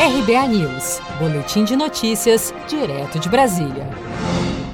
RBA News, Boletim de Notícias, direto de Brasília.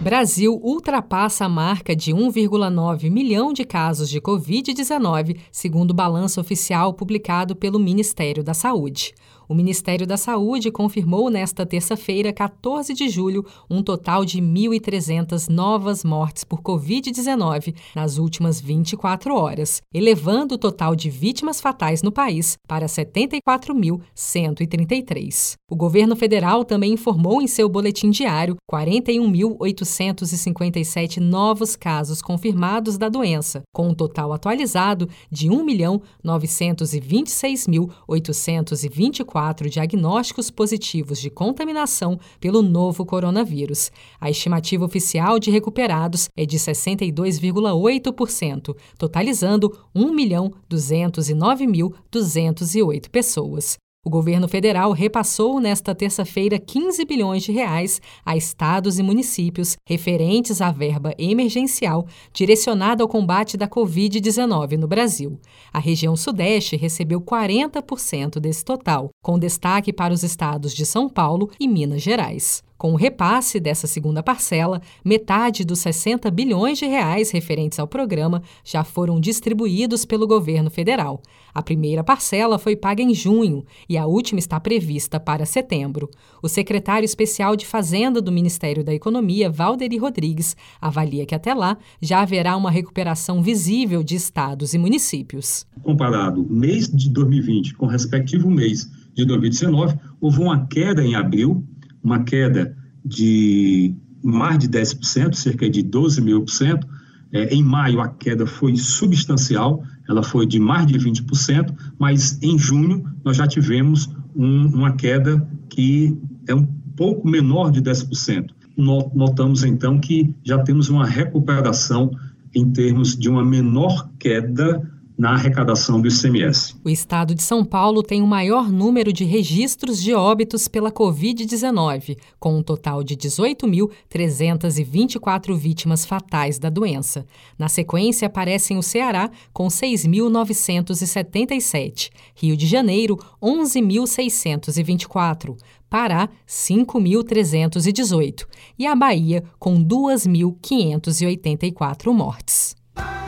Brasil ultrapassa a marca de 1,9 milhão de casos de Covid-19, segundo o balanço oficial publicado pelo Ministério da Saúde. O Ministério da Saúde confirmou nesta terça-feira, 14 de julho, um total de 1.300 novas mortes por Covid-19 nas últimas 24 horas, elevando o total de vítimas fatais no país para 74.133. O governo federal também informou em seu boletim diário 41.857 novos casos confirmados da doença, com um total atualizado de 1.926.824 quatro diagnósticos positivos de contaminação pelo novo coronavírus. A estimativa oficial de recuperados é de 62,8%, totalizando 1.209.208 pessoas. O governo federal repassou nesta terça-feira 15 bilhões de reais a estados e municípios referentes à verba emergencial direcionada ao combate da Covid-19 no Brasil. A região Sudeste recebeu 40% desse total, com destaque para os estados de São Paulo e Minas Gerais. Com o repasse dessa segunda parcela, metade dos 60 bilhões de reais referentes ao programa já foram distribuídos pelo governo federal. A primeira parcela foi paga em junho e a última está prevista para setembro. O secretário especial de Fazenda do Ministério da Economia, Valderi Rodrigues, avalia que até lá já haverá uma recuperação visível de estados e municípios. Comparado mês de 2020 com respectivo mês de 2019, houve uma queda em abril uma queda de mais de 10%, cerca de 12 mil por cento. É, em maio, a queda foi substancial, ela foi de mais de 20%, mas em junho nós já tivemos um, uma queda que é um pouco menor de 10%. Notamos então que já temos uma recuperação em termos de uma menor queda na arrecadação do ICMS. O estado de São Paulo tem o maior número de registros de óbitos pela Covid-19, com um total de 18.324 vítimas fatais da doença. Na sequência, aparecem o Ceará, com 6.977, Rio de Janeiro, 11.624, Pará, 5.318 e a Bahia, com 2.584 mortes.